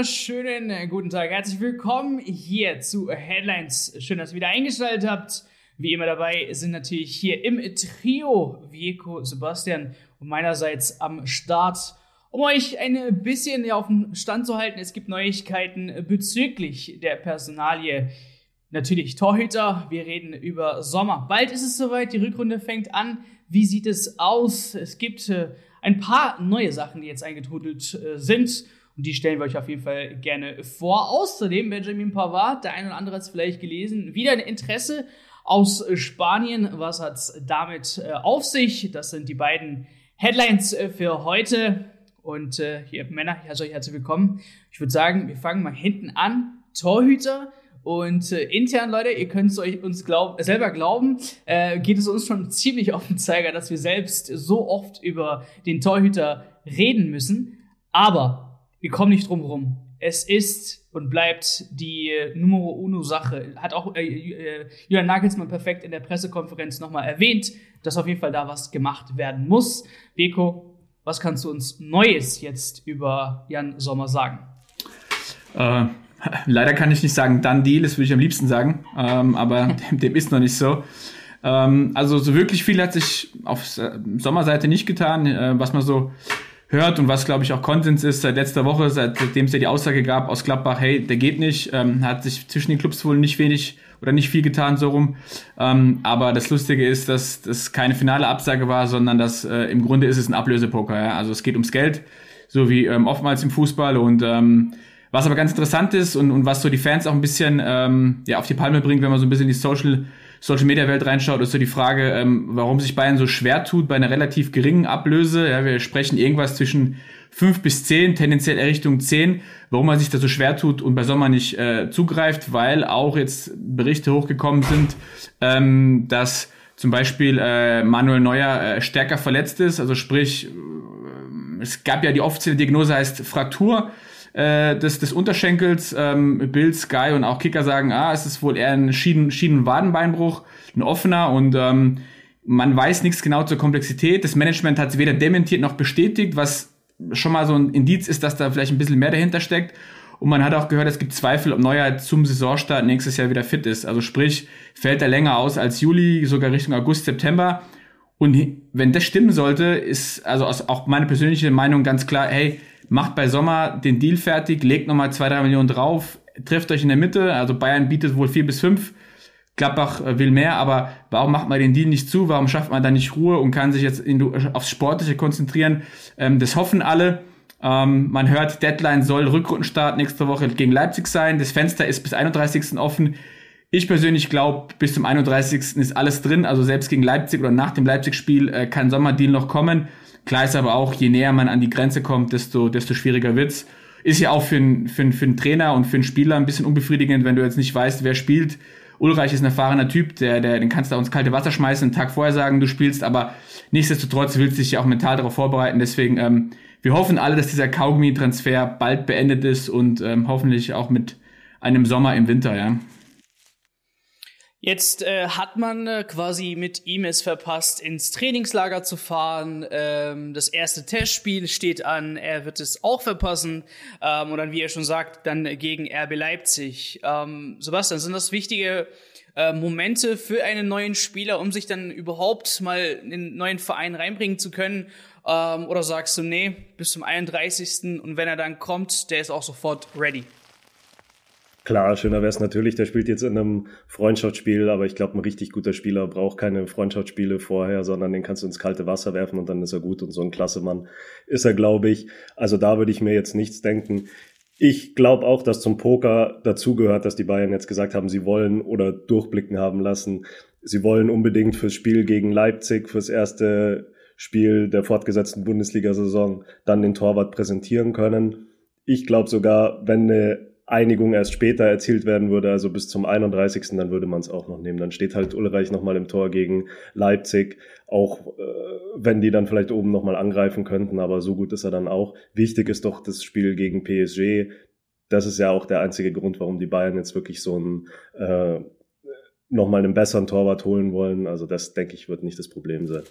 wunderschönen äh, guten Tag. Herzlich willkommen hier zu Headlines. Schön, dass ihr wieder eingeschaltet habt. Wie immer dabei sind natürlich hier im Trio Vieko, Sebastian und meinerseits am Start, um euch ein bisschen auf den Stand zu halten. Es gibt Neuigkeiten bezüglich der Personalie. Natürlich Torhüter. Wir reden über Sommer. Bald ist es soweit. Die Rückrunde fängt an. Wie sieht es aus? Es gibt äh, ein paar neue Sachen, die jetzt eingetrudelt äh, sind. Und die stellen wir euch auf jeden Fall gerne vor. Außerdem Benjamin Pavard, der eine oder andere hat es vielleicht gelesen, wieder ein Interesse aus Spanien. Was hat es damit äh, auf sich? Das sind die beiden Headlines äh, für heute. Und äh, hier, Männer, ich heiße euch herzlich willkommen. Ich würde sagen, wir fangen mal hinten an. Torhüter. Und äh, intern, Leute, ihr könnt es euch uns glaub, selber glauben, äh, geht es uns schon ziemlich auf den Zeiger, dass wir selbst so oft über den Torhüter reden müssen. Aber wir kommen nicht drum herum. Es ist und bleibt die Numero Uno Sache. Hat auch äh, äh, Julian Nagelsmann perfekt in der Pressekonferenz nochmal erwähnt, dass auf jeden Fall da was gemacht werden muss. Beko, was kannst du uns Neues jetzt über Jan Sommer sagen? Äh, leider kann ich nicht sagen, dann Deal, das würde ich am liebsten sagen, ähm, aber dem, dem, ist noch nicht so. Ähm, also so wirklich viel hat sich auf Sommerseite nicht getan, äh, was man so hört und was, glaube ich, auch Konsens ist seit letzter Woche, seitdem es ja die Aussage gab aus Gladbach, hey, der geht nicht, ähm, hat sich zwischen den Clubs wohl nicht wenig oder nicht viel getan, so rum. Ähm, aber das Lustige ist, dass das keine finale Absage war, sondern dass äh, im Grunde ist es ein Ablösepoker. Ja? Also es geht ums Geld, so wie ähm, oftmals im Fußball. Und ähm, was aber ganz interessant ist und, und was so die Fans auch ein bisschen ähm, ja, auf die Palme bringt, wenn man so ein bisschen die Social Social Media Welt reinschaut, ist so die Frage, ähm, warum sich Bayern so schwer tut bei einer relativ geringen Ablöse. Ja, wir sprechen irgendwas zwischen fünf bis zehn, tendenziell eher Richtung zehn. Warum man sich da so schwer tut und bei Sommer nicht äh, zugreift, weil auch jetzt Berichte hochgekommen sind, ähm, dass zum Beispiel äh, Manuel Neuer äh, stärker verletzt ist. Also sprich, äh, es gab ja die offizielle Diagnose heißt Fraktur äh, des, des Unterschenkels. Ähm, Bill, Sky und auch Kicker sagen, ah, es ist wohl eher ein Schienen, Schienenwadenbeinbruch, ein offener und ähm, man weiß nichts genau zur Komplexität. Das Management hat es weder dementiert noch bestätigt, was schon mal so ein Indiz ist, dass da vielleicht ein bisschen mehr dahinter steckt. Und man hat auch gehört, es gibt Zweifel, ob Neuer zum Saisonstart nächstes Jahr wieder fit ist. Also sprich, fällt er länger aus als Juli, sogar Richtung August, September. Und wenn das stimmen sollte, ist also auch meine persönliche Meinung ganz klar, hey, macht bei Sommer den Deal fertig, legt nochmal zwei, drei Millionen drauf, trifft euch in der Mitte. Also Bayern bietet wohl vier bis fünf. Gladbach äh, will mehr, aber warum macht man den Deal nicht zu? Warum schafft man da nicht Ruhe und kann sich jetzt in, aufs Sportliche konzentrieren? Ähm, das hoffen alle. Ähm, man hört, Deadline soll Rückrundenstart nächste Woche gegen Leipzig sein. Das Fenster ist bis 31. offen. Ich persönlich glaube, bis zum 31. ist alles drin. Also selbst gegen Leipzig oder nach dem Leipzig-Spiel äh, kann Sommerdeal noch kommen. Klar ist aber auch, je näher man an die Grenze kommt, desto, desto schwieriger wird's. Ist ja auch für einen für, für einen Trainer und für einen Spieler ein bisschen unbefriedigend, wenn du jetzt nicht weißt, wer spielt. Ulreich ist ein erfahrener Typ, der, der, den kannst du ins kalte Wasser schmeißen, einen Tag vorher sagen, du spielst, aber nichtsdestotrotz willst du dich ja auch mental darauf vorbereiten. Deswegen, ähm, wir hoffen alle, dass dieser Kaugummi-Transfer bald beendet ist und ähm, hoffentlich auch mit einem Sommer im Winter, ja. Jetzt äh, hat man äh, quasi mit ihm es verpasst, ins Trainingslager zu fahren. Ähm, das erste Testspiel steht an. Er wird es auch verpassen. Ähm, und dann, wie er schon sagt, dann gegen RB Leipzig. Ähm, Sebastian, sind das wichtige äh, Momente für einen neuen Spieler, um sich dann überhaupt mal in einen neuen Verein reinbringen zu können? Ähm, oder sagst du, nee, bis zum 31. Und wenn er dann kommt, der ist auch sofort ready? Klar, schöner wäre es natürlich, der spielt jetzt in einem Freundschaftsspiel, aber ich glaube, ein richtig guter Spieler braucht keine Freundschaftsspiele vorher, sondern den kannst du ins kalte Wasser werfen und dann ist er gut und so ein klasse Mann ist er, glaube ich. Also da würde ich mir jetzt nichts denken. Ich glaube auch, dass zum Poker dazugehört, dass die Bayern jetzt gesagt haben, sie wollen oder durchblicken haben lassen. Sie wollen unbedingt fürs Spiel gegen Leipzig, fürs erste Spiel der fortgesetzten Bundesliga-Saison dann den Torwart präsentieren können. Ich glaube sogar, wenn eine Einigung erst später erzielt werden würde, also bis zum 31. dann würde man es auch noch nehmen. Dann steht halt Ulreich nochmal im Tor gegen Leipzig, auch äh, wenn die dann vielleicht oben nochmal angreifen könnten, aber so gut ist er dann auch. Wichtig ist doch das Spiel gegen PSG. Das ist ja auch der einzige Grund, warum die Bayern jetzt wirklich so ein äh, nochmal einen besseren Torwart holen wollen. Also das, denke ich, wird nicht das Problem sein.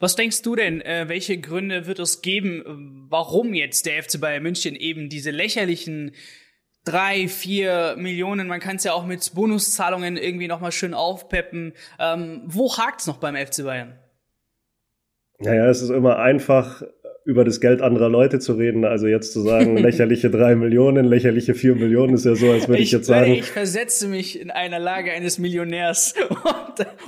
Was denkst du denn, äh, welche Gründe wird es geben, warum jetzt der FC Bayern München eben diese lächerlichen drei, vier Millionen, man kann es ja auch mit Bonuszahlungen irgendwie nochmal schön aufpeppen. Ähm, wo hakt's noch beim FC Bayern? Naja, es ist immer einfach, über das Geld anderer Leute zu reden. Also jetzt zu sagen, lächerliche drei Millionen, lächerliche vier Millionen, ist ja so, als würde ich, ich jetzt sagen. Ich versetze mich in einer Lage eines Millionärs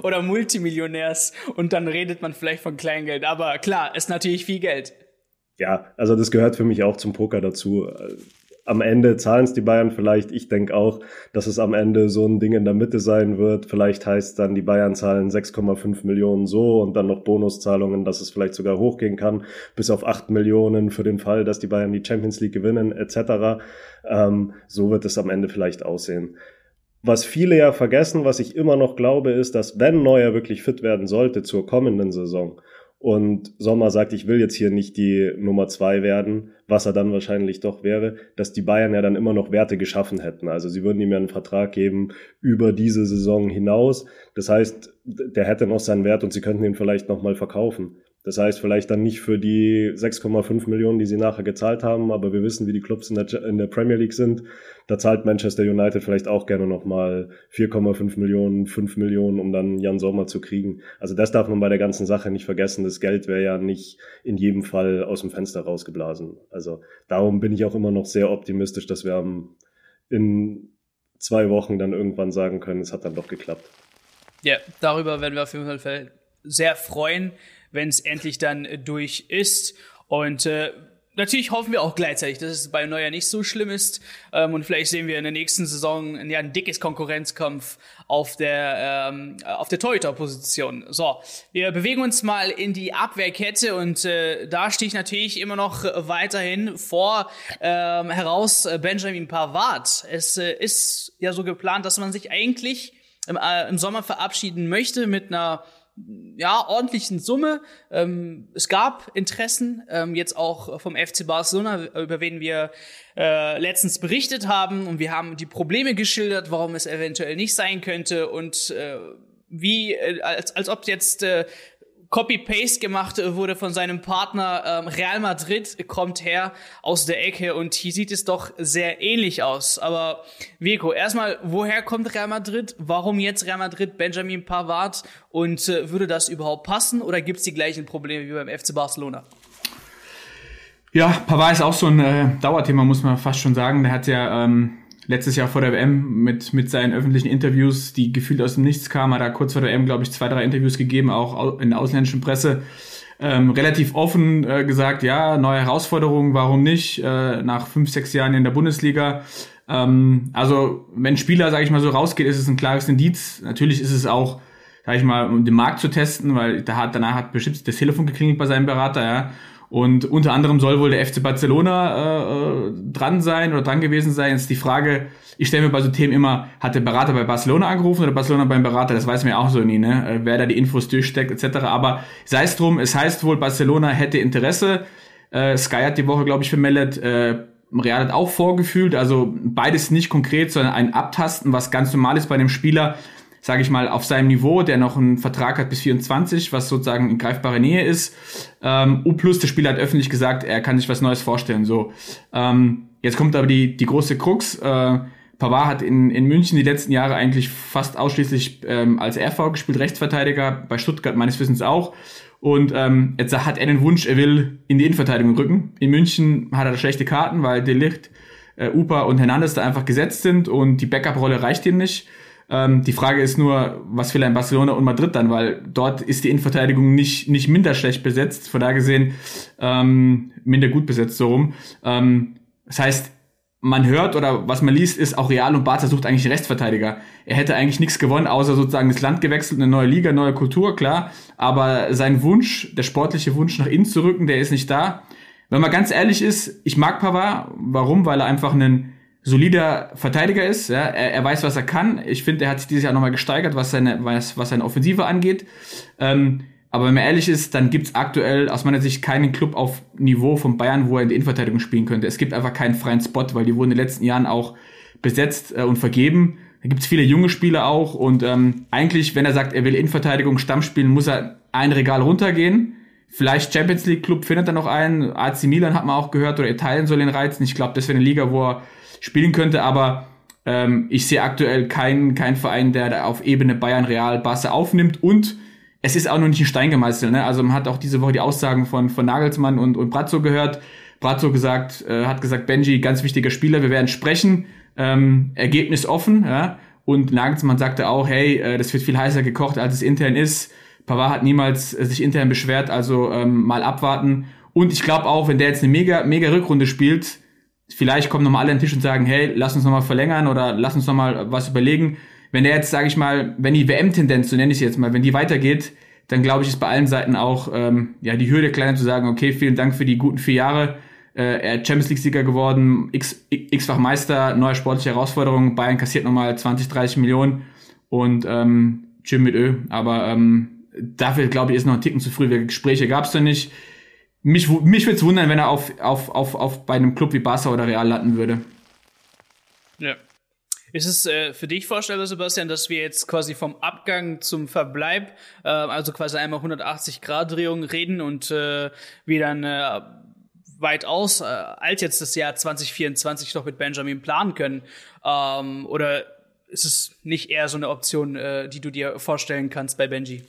oder Multimillionärs und dann redet man vielleicht von Kleingeld. Aber klar, ist natürlich viel Geld. Ja, also das gehört für mich auch zum Poker dazu am Ende zahlen es die Bayern vielleicht. Ich denke auch, dass es am Ende so ein Ding in der Mitte sein wird. Vielleicht heißt dann, die Bayern zahlen 6,5 Millionen so und dann noch Bonuszahlungen, dass es vielleicht sogar hochgehen kann, bis auf 8 Millionen für den Fall, dass die Bayern die Champions League gewinnen, etc. Ähm, so wird es am Ende vielleicht aussehen. Was viele ja vergessen, was ich immer noch glaube, ist, dass wenn Neuer wirklich fit werden sollte zur kommenden Saison und Sommer sagt, ich will jetzt hier nicht die Nummer zwei werden, was er dann wahrscheinlich doch wäre, dass die Bayern ja dann immer noch Werte geschaffen hätten. Also sie würden ihm ja einen Vertrag geben über diese Saison hinaus. Das heißt, der hätte noch seinen Wert und sie könnten ihn vielleicht nochmal verkaufen. Das heißt, vielleicht dann nicht für die 6,5 Millionen, die sie nachher gezahlt haben, aber wir wissen, wie die Clubs in der, in der Premier League sind. Da zahlt Manchester United vielleicht auch gerne nochmal 4,5 Millionen, 5 Millionen, um dann Jan Sommer zu kriegen. Also das darf man bei der ganzen Sache nicht vergessen. Das Geld wäre ja nicht in jedem Fall aus dem Fenster rausgeblasen. Also darum bin ich auch immer noch sehr optimistisch, dass wir in zwei Wochen dann irgendwann sagen können, es hat dann doch geklappt. Ja, darüber werden wir auf jeden Fall sehr freuen wenn es endlich dann äh, durch ist. Und äh, natürlich hoffen wir auch gleichzeitig, dass es bei Neuer nicht so schlimm ist. Ähm, und vielleicht sehen wir in der nächsten Saison ja, ein dickes Konkurrenzkampf auf der, ähm, auf der Torhüter-Position. So, wir bewegen uns mal in die Abwehrkette und äh, da stehe ich natürlich immer noch weiterhin vor ähm, heraus äh, Benjamin Pavard. Es äh, ist ja so geplant, dass man sich eigentlich im, äh, im Sommer verabschieden möchte mit einer ja, ordentlichen Summe. Ähm, es gab Interessen, ähm, jetzt auch vom FC Barcelona, über wen wir äh, letztens berichtet haben. Und wir haben die Probleme geschildert, warum es eventuell nicht sein könnte und äh, wie, äh, als, als ob jetzt äh, Copy-Paste gemacht äh, wurde von seinem Partner. Ähm, Real Madrid kommt her aus der Ecke und hier sieht es doch sehr ähnlich aus. Aber Vico, erstmal, woher kommt Real Madrid? Warum jetzt Real Madrid Benjamin Pavard? Und äh, würde das überhaupt passen oder gibt es die gleichen Probleme wie beim FC Barcelona? Ja, Pavard ist auch so ein äh, Dauerthema, muss man fast schon sagen. Der hat ja ähm, letztes Jahr vor der WM mit, mit seinen öffentlichen Interviews, die gefühlt aus dem Nichts kamen, hat er kurz vor der WM, glaube ich, zwei, drei Interviews gegeben, auch in der ausländischen Presse. Ähm, relativ offen äh, gesagt, ja, neue Herausforderungen, warum nicht, äh, nach fünf, sechs Jahren in der Bundesliga. Ähm, also, wenn Spieler, sage ich mal, so rausgeht, ist es ein klares Indiz. Natürlich ist es auch, sage ich mal, um den Markt zu testen, weil da hat, danach hat bestimmt das Telefon geklingelt bei seinem Berater, ja. Und unter anderem soll wohl der FC Barcelona äh, äh, dran sein oder dran gewesen sein. Jetzt die Frage, ich stelle mir bei so Themen immer, hat der Berater bei Barcelona angerufen oder Barcelona beim Berater? Das weiß man ja auch so nie, ne? Äh, wer da die Infos durchsteckt etc. Aber sei es drum, es heißt wohl, Barcelona hätte Interesse. Äh, Sky hat die Woche, glaube ich, vermeldet, äh, Real hat auch vorgefühlt. Also beides nicht konkret, sondern ein Abtasten, was ganz normal ist bei einem Spieler, sage ich mal, auf seinem Niveau, der noch einen Vertrag hat bis 24, was sozusagen in greifbarer Nähe ist. Ähm, U plus, der Spieler hat öffentlich gesagt, er kann sich was Neues vorstellen. So, ähm, jetzt kommt aber die, die große Krux. Äh, Pavard hat in, in München die letzten Jahre eigentlich fast ausschließlich ähm, als RV gespielt, Rechtsverteidiger, bei Stuttgart meines Wissens auch. Und ähm, jetzt hat er den Wunsch, er will in die Innenverteidigung rücken. In München hat er schlechte Karten, weil Delicht, äh, Upa und Hernandez da einfach gesetzt sind und die Backup-Rolle reicht ihm nicht. Ähm, die Frage ist nur, was will ein Barcelona und Madrid dann, weil dort ist die Innenverteidigung nicht, nicht minder schlecht besetzt, von da gesehen ähm, minder gut besetzt so rum. Ähm, das heißt, man hört oder was man liest, ist auch Real und Barca sucht eigentlich Rechtsverteidiger. Er hätte eigentlich nichts gewonnen, außer sozusagen das Land gewechselt, eine neue Liga, neue Kultur, klar. Aber sein Wunsch, der sportliche Wunsch nach innen zu rücken, der ist nicht da. Wenn man ganz ehrlich ist, ich mag Pavard. Warum? Weil er einfach einen solider Verteidiger ist. Ja? Er, er weiß, was er kann. Ich finde, er hat sich dieses Jahr nochmal gesteigert, was seine, was, was seine Offensive angeht. Ähm, aber wenn man ehrlich ist, dann gibt's aktuell aus meiner Sicht keinen Club auf Niveau von Bayern, wo er in der Innenverteidigung spielen könnte. Es gibt einfach keinen freien Spot, weil die wurden in den letzten Jahren auch besetzt äh, und vergeben. Da gibt's viele junge Spieler auch und ähm, eigentlich, wenn er sagt, er will Innenverteidigung Stamm spielen, muss er ein Regal runtergehen. Vielleicht Champions League Club findet er noch einen. AC Milan hat man auch gehört oder Italien soll ihn reizen. Ich glaube, das wäre eine Liga, wo er spielen könnte, aber ähm, ich sehe aktuell keinen keinen Verein, der da auf Ebene Bayern, Real, Barca aufnimmt und es ist auch noch nicht ein Stein gemeißelt. Ne? Also man hat auch diese Woche die Aussagen von, von Nagelsmann und, und Brazzo gehört. Brazzo gesagt, äh, hat gesagt, Benji, ganz wichtiger Spieler, wir werden sprechen, ähm, Ergebnis offen. Ja? Und Nagelsmann sagte auch, hey, äh, das wird viel heißer gekocht, als es intern ist. Pavard hat niemals äh, sich intern beschwert, also ähm, mal abwarten. Und ich glaube auch, wenn der jetzt eine mega, mega Rückrunde spielt, vielleicht kommen nochmal alle an den Tisch und sagen, hey, lass uns nochmal verlängern oder lass uns nochmal was überlegen wenn der jetzt, sage ich mal, wenn die WM-Tendenz, so nenne ich es jetzt mal, wenn die weitergeht, dann glaube ich, ist bei allen Seiten auch ähm, ja die Hürde kleiner zu sagen, okay, vielen Dank für die guten vier Jahre. Äh, er ist Champions League-Sieger geworden, x-fach Meister, neue sportliche Herausforderungen. Bayern kassiert nochmal 20, 30 Millionen und ähm, Jim mit Ö. Aber ähm, dafür, glaube ich, ist noch ein Ticken zu früh. Gespräche gab es noch nicht. Mich, mich würde es wundern, wenn er auf, auf, auf, auf bei einem Club wie Barca oder Real landen würde. Ja, ist es äh, für dich vorstellbar, Sebastian, dass wir jetzt quasi vom Abgang zum Verbleib, äh, also quasi einmal 180-Grad-Drehung reden und äh, wir dann äh, weitaus äh, als jetzt das Jahr 2024 noch mit Benjamin planen können? Ähm, oder ist es nicht eher so eine Option, äh, die du dir vorstellen kannst bei Benji?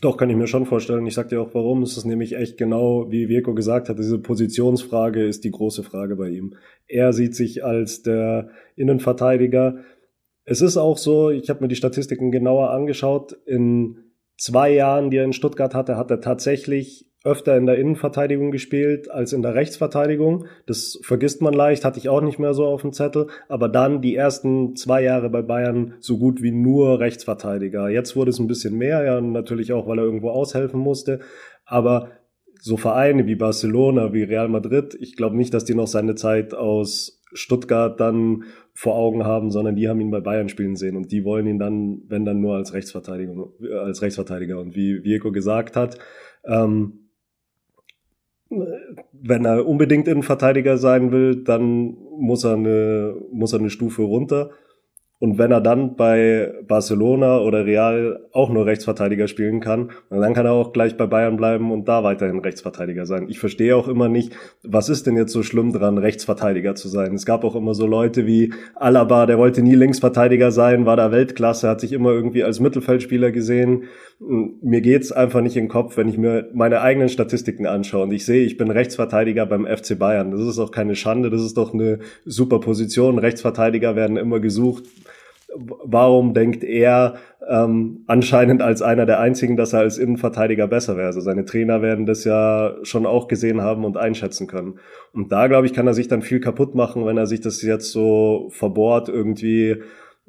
Doch, kann ich mir schon vorstellen. Ich sag dir auch warum. Es ist nämlich echt genau, wie Virko gesagt hat, diese Positionsfrage ist die große Frage bei ihm. Er sieht sich als der Innenverteidiger. Es ist auch so, ich habe mir die Statistiken genauer angeschaut, in zwei Jahren, die er in Stuttgart hatte, hat er tatsächlich öfter in der Innenverteidigung gespielt als in der Rechtsverteidigung. Das vergisst man leicht, hatte ich auch nicht mehr so auf dem Zettel. Aber dann die ersten zwei Jahre bei Bayern so gut wie nur Rechtsverteidiger. Jetzt wurde es ein bisschen mehr, ja, natürlich auch, weil er irgendwo aushelfen musste. Aber so Vereine wie Barcelona, wie Real Madrid, ich glaube nicht, dass die noch seine Zeit aus Stuttgart dann vor Augen haben, sondern die haben ihn bei Bayern spielen sehen und die wollen ihn dann, wenn dann nur als Rechtsverteidiger, als Rechtsverteidiger. Und wie Vieko gesagt hat, ähm, wenn er unbedingt Innenverteidiger sein will, dann muss er eine, muss er eine Stufe runter. Und wenn er dann bei Barcelona oder Real auch nur Rechtsverteidiger spielen kann, dann kann er auch gleich bei Bayern bleiben und da weiterhin Rechtsverteidiger sein. Ich verstehe auch immer nicht, was ist denn jetzt so schlimm dran, Rechtsverteidiger zu sein? Es gab auch immer so Leute wie Alaba, der wollte nie Linksverteidiger sein, war da Weltklasse, hat sich immer irgendwie als Mittelfeldspieler gesehen. Mir geht's einfach nicht in den Kopf, wenn ich mir meine eigenen Statistiken anschaue und ich sehe, ich bin Rechtsverteidiger beim FC Bayern. Das ist auch keine Schande, das ist doch eine super Position. Rechtsverteidiger werden immer gesucht warum denkt er ähm, anscheinend als einer der einzigen, dass er als Innenverteidiger besser wäre? Also seine Trainer werden das ja schon auch gesehen haben und einschätzen können. Und da, glaube ich, kann er sich dann viel kaputt machen, wenn er sich das jetzt so verbohrt irgendwie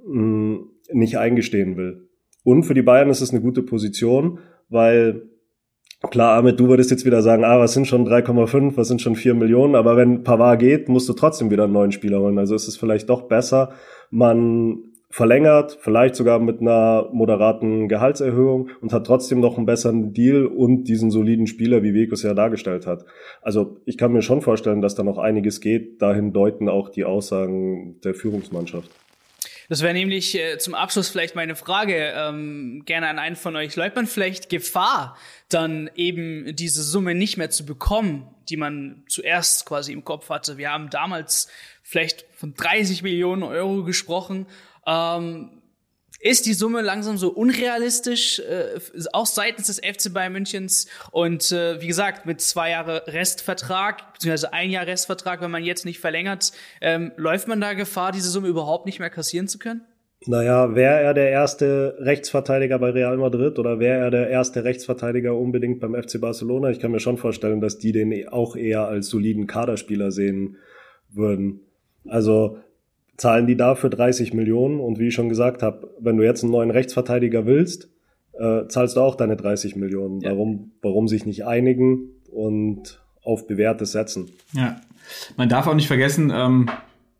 mh, mm, nicht eingestehen will. Und für die Bayern ist es eine gute Position, weil Klar, Ahmed, du würdest jetzt wieder sagen, ah, was sind schon 3,5, was sind schon 4 Millionen, aber wenn Pavard geht, musst du trotzdem wieder einen neuen Spieler holen. Also ist es vielleicht doch besser, man verlängert, vielleicht sogar mit einer moderaten Gehaltserhöhung und hat trotzdem noch einen besseren Deal und diesen soliden Spieler, wie Vekos ja dargestellt hat. Also ich kann mir schon vorstellen, dass da noch einiges geht. Dahin deuten auch die Aussagen der Führungsmannschaft. Das wäre nämlich äh, zum Abschluss vielleicht meine Frage ähm, gerne an einen von euch. Läuft man vielleicht Gefahr, dann eben diese Summe nicht mehr zu bekommen, die man zuerst quasi im Kopf hatte? Wir haben damals vielleicht von 30 Millionen Euro gesprochen ähm, ist die Summe langsam so unrealistisch, äh, auch seitens des FC Bayern Münchens. Und äh, wie gesagt, mit zwei Jahre Restvertrag, beziehungsweise ein Jahr Restvertrag, wenn man jetzt nicht verlängert, ähm, läuft man da Gefahr, diese Summe überhaupt nicht mehr kassieren zu können? Naja, wäre er der erste Rechtsverteidiger bei Real Madrid oder wäre er der erste Rechtsverteidiger unbedingt beim FC Barcelona? Ich kann mir schon vorstellen, dass die den auch eher als soliden Kaderspieler sehen würden. Also zahlen die dafür 30 Millionen. Und wie ich schon gesagt habe, wenn du jetzt einen neuen Rechtsverteidiger willst, äh, zahlst du auch deine 30 Millionen. Ja. Warum, warum sich nicht einigen und auf Bewährtes setzen? Ja, man darf auch nicht vergessen, ähm,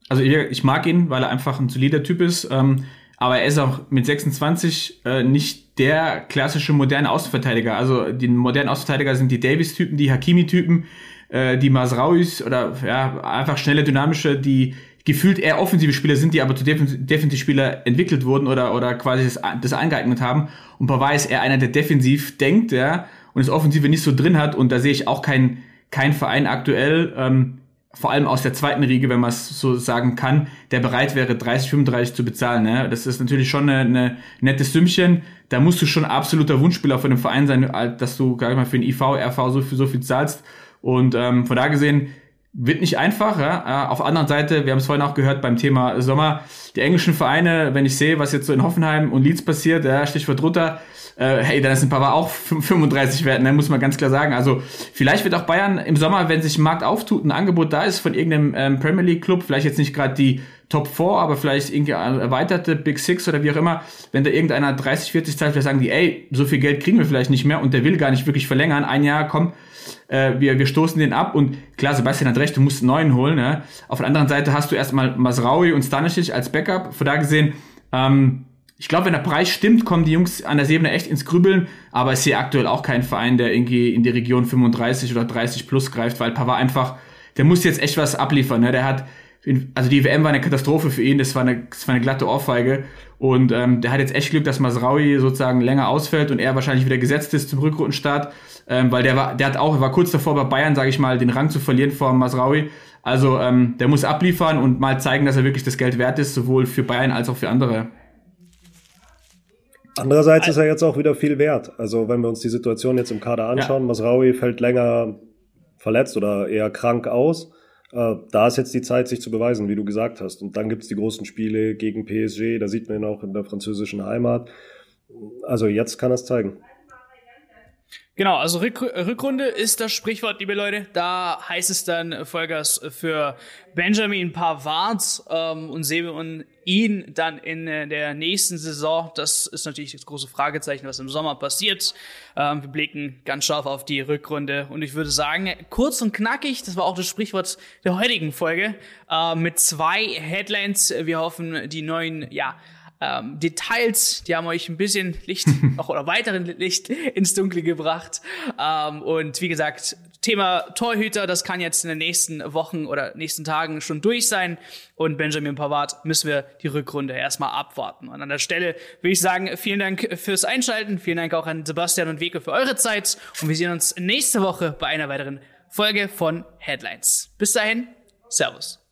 also ich, ich mag ihn, weil er einfach ein solider Typ ist, ähm, aber er ist auch mit 26 äh, nicht der klassische moderne Außenverteidiger. Also die modernen Außenverteidiger sind die Davis-Typen, die Hakimi-Typen, äh, die Masrauis oder ja, einfach schnelle, dynamische, die gefühlt eher offensive Spieler sind, die aber zu Defensivspieler entwickelt wurden oder, oder quasi das, das angeeignet haben. Und Pavard ist eher einer, der defensiv denkt, ja, und das Offensive nicht so drin hat. Und da sehe ich auch keinen kein Verein aktuell, ähm, vor allem aus der zweiten Riege, wenn man es so sagen kann, der bereit wäre, 30, 35 zu bezahlen. Ne? Das ist natürlich schon eine, eine nettes Sümmchen. Da musst du schon absoluter Wunschspieler von dem Verein sein, dass du gar nicht mal für den IV, RV so viel, so viel zahlst. Und ähm, von da gesehen, wird nicht einfach. Ja? Äh, auf der anderen Seite, wir haben es vorhin auch gehört beim Thema Sommer, die englischen Vereine, wenn ich sehe, was jetzt so in Hoffenheim und Leeds passiert, ja, Stichwort Rutter, äh, hey, dann ist ein Pavard auch 35 wert, ne, muss man ganz klar sagen. Also vielleicht wird auch Bayern im Sommer, wenn sich ein Markt auftut, ein Angebot da ist von irgendeinem ähm, Premier League Club, vielleicht jetzt nicht gerade die Top 4, aber vielleicht irgendwie erweiterte Big Six oder wie auch immer, wenn da irgendeiner 30, 40 zahlt, vielleicht sagen die, ey, so viel Geld kriegen wir vielleicht nicht mehr und der will gar nicht wirklich verlängern, ein Jahr, komm, äh, wir, wir stoßen den ab und klar, Sebastian hat recht, du musst einen neuen holen. Ne? Auf der anderen Seite hast du erstmal Masraui und Stanisic als Backup. Von da gesehen, ähm, ich glaube, wenn der Preis stimmt, kommen die Jungs an der Ebene echt ins Grübeln, aber ich sehe aktuell auch keinen Verein, der irgendwie in die Region 35 oder 30 plus greift, weil Pavard einfach, der muss jetzt echt was abliefern. Ne? Der hat, also die WM war eine Katastrophe für ihn, das war eine, das war eine glatte Ohrfeige und ähm, der hat jetzt echt Glück, dass Masraui sozusagen länger ausfällt und er wahrscheinlich wieder gesetzt ist zum Rückrundenstart, ähm, weil der war, der hat auch, war kurz davor bei Bayern, sage ich mal, den Rang zu verlieren vor Masraui. Also ähm, der muss abliefern und mal zeigen, dass er wirklich das Geld wert ist, sowohl für Bayern als auch für andere. Andererseits ist er jetzt auch wieder viel wert. Also wenn wir uns die Situation jetzt im Kader anschauen, ja. Masraui fällt länger verletzt oder eher krank aus. Äh, da ist jetzt die Zeit, sich zu beweisen, wie du gesagt hast. Und dann gibt's die großen Spiele gegen PSG, da sieht man ihn auch in der französischen Heimat. Also jetzt kann er es zeigen. Genau, also Rück Rückrunde ist das Sprichwort, liebe Leute. Da heißt es dann Vollgas für Benjamin Pavard ähm, und sehen wir ihn dann in der nächsten Saison. Das ist natürlich das große Fragezeichen, was im Sommer passiert. Ähm, wir blicken ganz scharf auf die Rückrunde und ich würde sagen, kurz und knackig, das war auch das Sprichwort der heutigen Folge, äh, mit zwei Headlines. Wir hoffen, die neuen, ja, ähm, Details, die haben euch ein bisschen Licht noch oder weiteren Licht ins Dunkle gebracht. Ähm, und wie gesagt, Thema Torhüter, das kann jetzt in den nächsten Wochen oder nächsten Tagen schon durch sein. Und Benjamin Pavard müssen wir die Rückrunde erstmal abwarten. Und an der Stelle würde ich sagen, vielen Dank fürs Einschalten. Vielen Dank auch an Sebastian und Weke für eure Zeit. Und wir sehen uns nächste Woche bei einer weiteren Folge von Headlines. Bis dahin, Servus.